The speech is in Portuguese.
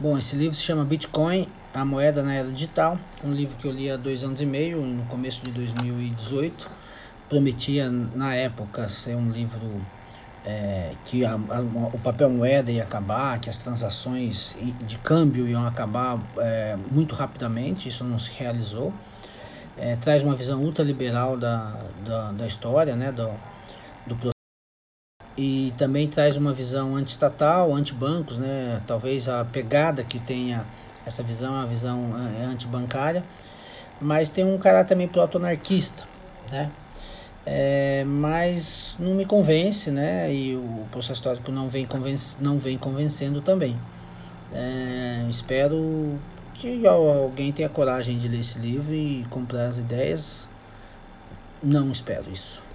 Bom, esse livro se chama Bitcoin, a moeda na era digital, um livro que eu li há dois anos e meio, no começo de 2018. Prometia na época ser um livro é, que a, a, o papel moeda ia acabar, que as transações de câmbio iam acabar é, muito rapidamente, isso não se realizou. É, traz uma visão ultraliberal da, da, da história, né, do, do e também traz uma visão anti-estatal, anti-bancos, né? Talvez a pegada que tenha essa visão é uma visão é, anti-bancária, mas tem um caráter também proto-anarquista, né? É, mas não me convence, né? E o processo histórico não vem, não vem convencendo também. É, espero que alguém tenha coragem de ler esse livro e comprar as ideias. Não espero isso.